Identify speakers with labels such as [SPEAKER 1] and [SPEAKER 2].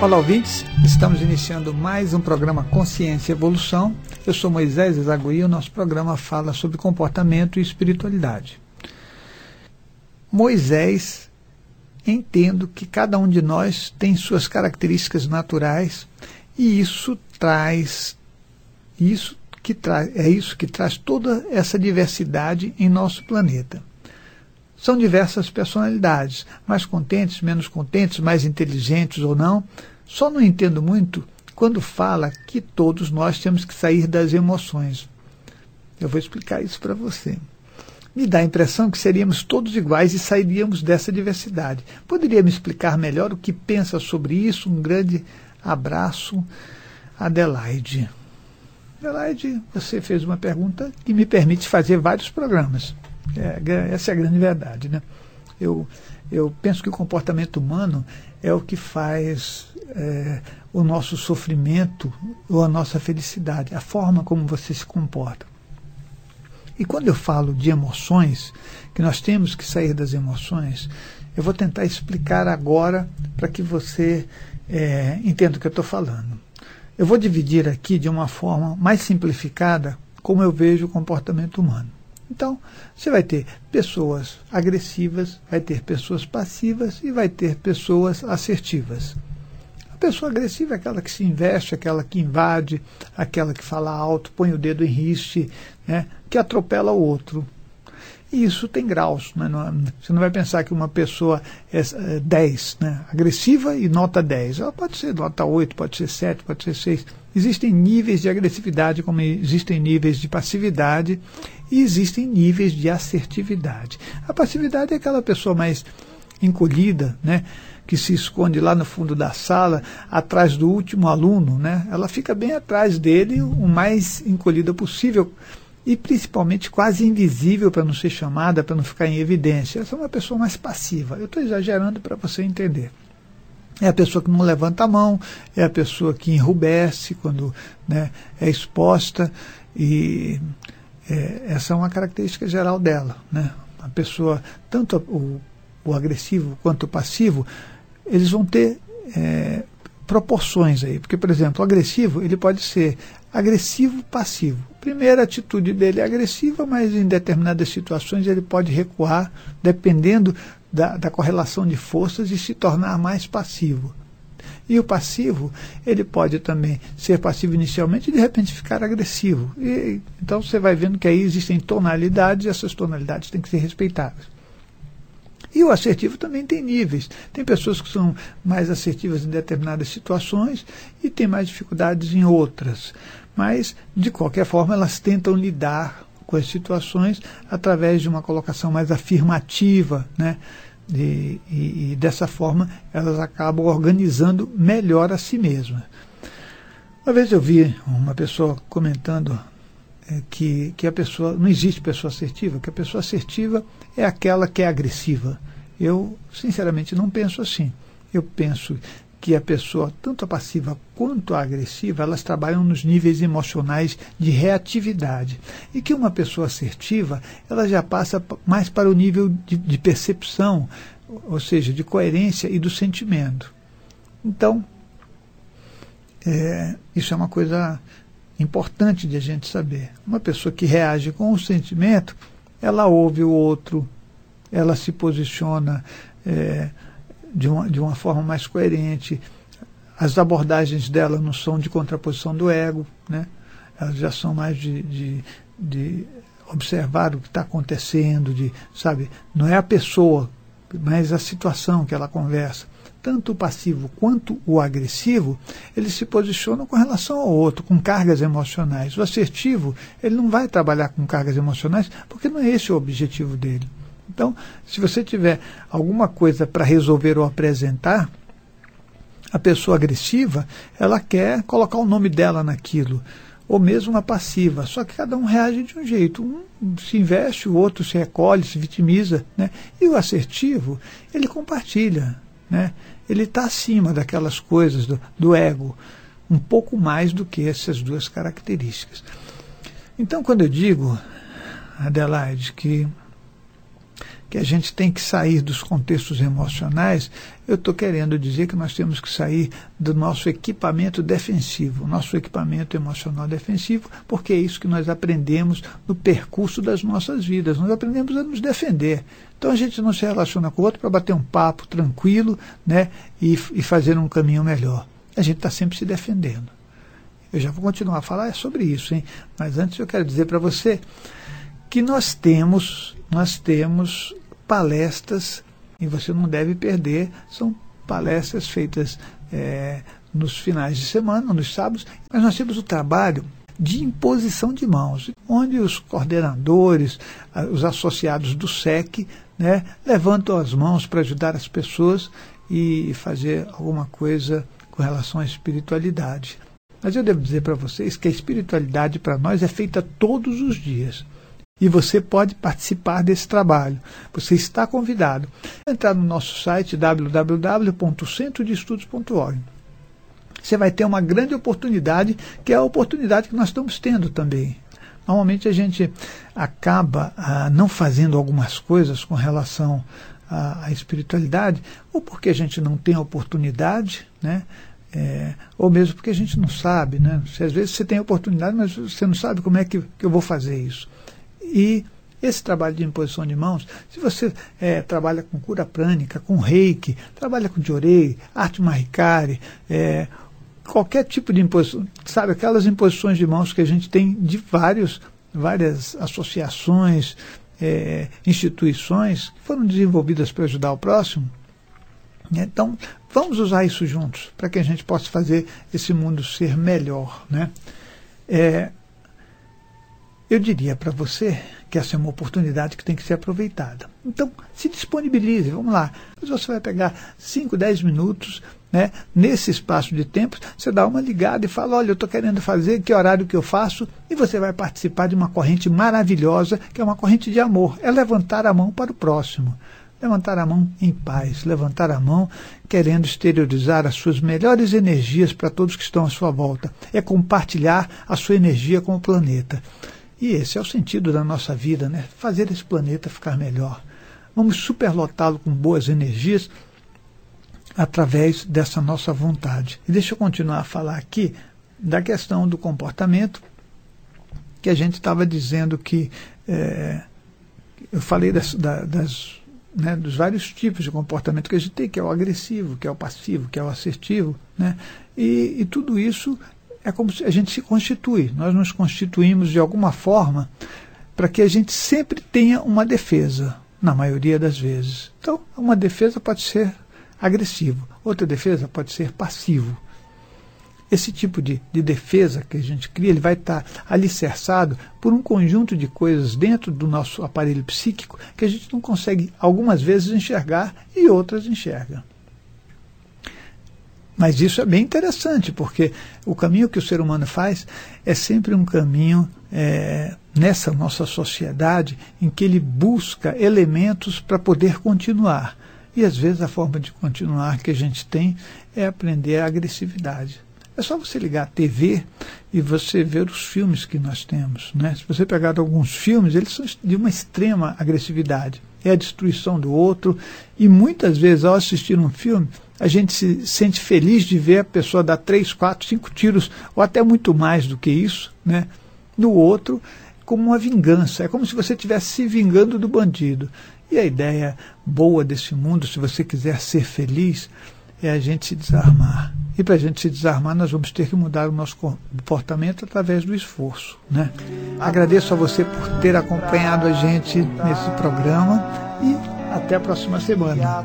[SPEAKER 1] Olá, ouvintes. Estamos iniciando mais um programa Consciência e Evolução. Eu sou Moisés Ezagui e o nosso programa fala sobre comportamento e espiritualidade. Moisés, entendo que cada um de nós tem suas características naturais e isso traz isso que traz é isso que traz toda essa diversidade em nosso planeta. São diversas personalidades, mais contentes, menos contentes, mais inteligentes ou não. Só não entendo muito quando fala que todos nós temos que sair das emoções. Eu vou explicar isso para você. Me dá a impressão que seríamos todos iguais e sairíamos dessa diversidade. Poderia me explicar melhor o que pensa sobre isso? Um grande abraço, Adelaide. Adelaide, você fez uma pergunta que me permite fazer vários programas. É, essa é a grande verdade. Né? Eu, eu penso que o comportamento humano é o que faz é, o nosso sofrimento ou a nossa felicidade, a forma como você se comporta. E quando eu falo de emoções, que nós temos que sair das emoções, eu vou tentar explicar agora para que você é, entenda o que eu estou falando. Eu vou dividir aqui de uma forma mais simplificada como eu vejo o comportamento humano. Então, você vai ter pessoas agressivas, vai ter pessoas passivas e vai ter pessoas assertivas. A pessoa agressiva é aquela que se investe, aquela que invade, aquela que fala alto, põe o dedo em riste, né, que atropela o outro. E isso tem graus. Né? Não, você não vai pensar que uma pessoa é, é 10, né? agressiva e nota 10. Ela pode ser nota 8, pode ser 7, pode ser 6. Existem níveis de agressividade, como existem níveis de passividade, e existem níveis de assertividade. A passividade é aquela pessoa mais encolhida, né? que se esconde lá no fundo da sala, atrás do último aluno, né? ela fica bem atrás dele, o mais encolhida possível e principalmente quase invisível para não ser chamada, para não ficar em evidência. Essa é uma pessoa mais passiva. Eu estou exagerando para você entender. É a pessoa que não levanta a mão, é a pessoa que enrubesce quando né, é exposta, e é, essa é uma característica geral dela. Né? A pessoa, tanto o, o agressivo quanto o passivo, eles vão ter é, proporções aí. Porque, por exemplo, o agressivo ele pode ser agressivo passivo. Primeira atitude dele é agressiva, mas em determinadas situações ele pode recuar, dependendo da, da correlação de forças, e se tornar mais passivo. E o passivo, ele pode também ser passivo inicialmente e de repente ficar agressivo. E, então você vai vendo que aí existem tonalidades e essas tonalidades têm que ser respeitadas. E o assertivo também tem níveis. Tem pessoas que são mais assertivas em determinadas situações e têm mais dificuldades em outras. Mas, de qualquer forma, elas tentam lidar com as situações através de uma colocação mais afirmativa, né? E, e, e, dessa forma elas acabam organizando melhor a si mesmas. Uma vez eu vi uma pessoa comentando que, que a pessoa não existe pessoa assertiva, que a pessoa assertiva é aquela que é agressiva. Eu, sinceramente, não penso assim. Eu penso que a pessoa, tanto a passiva quanto a agressiva, elas trabalham nos níveis emocionais de reatividade. E que uma pessoa assertiva, ela já passa mais para o nível de, de percepção, ou seja, de coerência e do sentimento. Então, é, isso é uma coisa importante de a gente saber. Uma pessoa que reage com o sentimento, ela ouve o outro, ela se posiciona. É, de uma, de uma forma mais coerente. As abordagens dela não são de contraposição do ego, né? elas já são mais de, de, de observar o que está acontecendo, de, sabe, não é a pessoa, mas a situação que ela conversa. Tanto o passivo quanto o agressivo, eles se posicionam com relação ao outro, com cargas emocionais. O assertivo, ele não vai trabalhar com cargas emocionais, porque não é esse o objetivo dele. Então, se você tiver alguma coisa para resolver ou apresentar, a pessoa agressiva, ela quer colocar o nome dela naquilo, ou mesmo a passiva, só que cada um reage de um jeito. Um se investe, o outro se recolhe, se vitimiza. Né? E o assertivo, ele compartilha. Né? Ele está acima daquelas coisas do, do ego, um pouco mais do que essas duas características. Então, quando eu digo, Adelaide, que que a gente tem que sair dos contextos emocionais, eu estou querendo dizer que nós temos que sair do nosso equipamento defensivo, nosso equipamento emocional defensivo, porque é isso que nós aprendemos no percurso das nossas vidas. Nós aprendemos a nos defender. Então a gente não se relaciona com o outro para bater um papo tranquilo né, e, e fazer um caminho melhor. A gente está sempre se defendendo. Eu já vou continuar a falar sobre isso, hein? mas antes eu quero dizer para você que nós temos, nós temos palestras, e você não deve perder, são palestras feitas é, nos finais de semana, nos sábados, mas nós temos o trabalho de imposição de mãos, onde os coordenadores, os associados do SEC, né, levantam as mãos para ajudar as pessoas e fazer alguma coisa com relação à espiritualidade. Mas eu devo dizer para vocês que a espiritualidade para nós é feita todos os dias. E você pode participar desse trabalho. Você está convidado. Entrar no nosso site www.centrodeestudos.org. Você vai ter uma grande oportunidade, que é a oportunidade que nós estamos tendo também. Normalmente a gente acaba ah, não fazendo algumas coisas com relação à, à, espiritualidade, ou porque a gente não tem a oportunidade, né? É, ou mesmo porque a gente não sabe, né? Às vezes você tem a oportunidade, mas você não sabe como é que, que eu vou fazer isso. E esse trabalho de imposição de mãos, se você é, trabalha com cura prânica, com reiki, trabalha com jorei, arte maricari, é, qualquer tipo de imposição, sabe, aquelas imposições de mãos que a gente tem de vários, várias associações, é, instituições que foram desenvolvidas para ajudar o próximo. Então, vamos usar isso juntos, para que a gente possa fazer esse mundo ser melhor. Né? É, eu diria para você que essa é uma oportunidade que tem que ser aproveitada. Então, se disponibilize, vamos lá. Você vai pegar 5, 10 minutos, né, nesse espaço de tempo, você dá uma ligada e fala, olha, eu estou querendo fazer, que horário que eu faço, e você vai participar de uma corrente maravilhosa, que é uma corrente de amor, é levantar a mão para o próximo. Levantar a mão em paz, levantar a mão querendo exteriorizar as suas melhores energias para todos que estão à sua volta. É compartilhar a sua energia com o planeta. E esse é o sentido da nossa vida, né? Fazer esse planeta ficar melhor. Vamos superlotá-lo com boas energias através dessa nossa vontade. E deixa eu continuar a falar aqui da questão do comportamento, que a gente estava dizendo que é, eu falei das, das né, dos vários tipos de comportamento que a gente tem, que é o agressivo, que é o passivo, que é o assertivo, né? E, e tudo isso é como se a gente se constitui. Nós nos constituímos de alguma forma para que a gente sempre tenha uma defesa, na maioria das vezes. Então, uma defesa pode ser agressivo, outra defesa pode ser passivo. Esse tipo de, de defesa que a gente cria, ele vai estar alicerçado por um conjunto de coisas dentro do nosso aparelho psíquico que a gente não consegue, algumas vezes, enxergar e outras enxerga. Mas isso é bem interessante, porque o caminho que o ser humano faz é sempre um caminho é, nessa nossa sociedade em que ele busca elementos para poder continuar. E às vezes a forma de continuar que a gente tem é aprender a agressividade. É só você ligar a TV e você ver os filmes que nós temos. Né? Se você pegar alguns filmes, eles são de uma extrema agressividade. É a destruição do outro. E muitas vezes, ao assistir um filme, a gente se sente feliz de ver a pessoa dar três, quatro, cinco tiros, ou até muito mais do que isso, né, no outro, como uma vingança. É como se você estivesse se vingando do bandido. E a ideia boa desse mundo, se você quiser ser feliz, é a gente se desarmar. E para a gente se desarmar, nós vamos ter que mudar o nosso comportamento através do esforço. Né? Agradeço a você por ter acompanhado a gente nesse programa e até a próxima semana.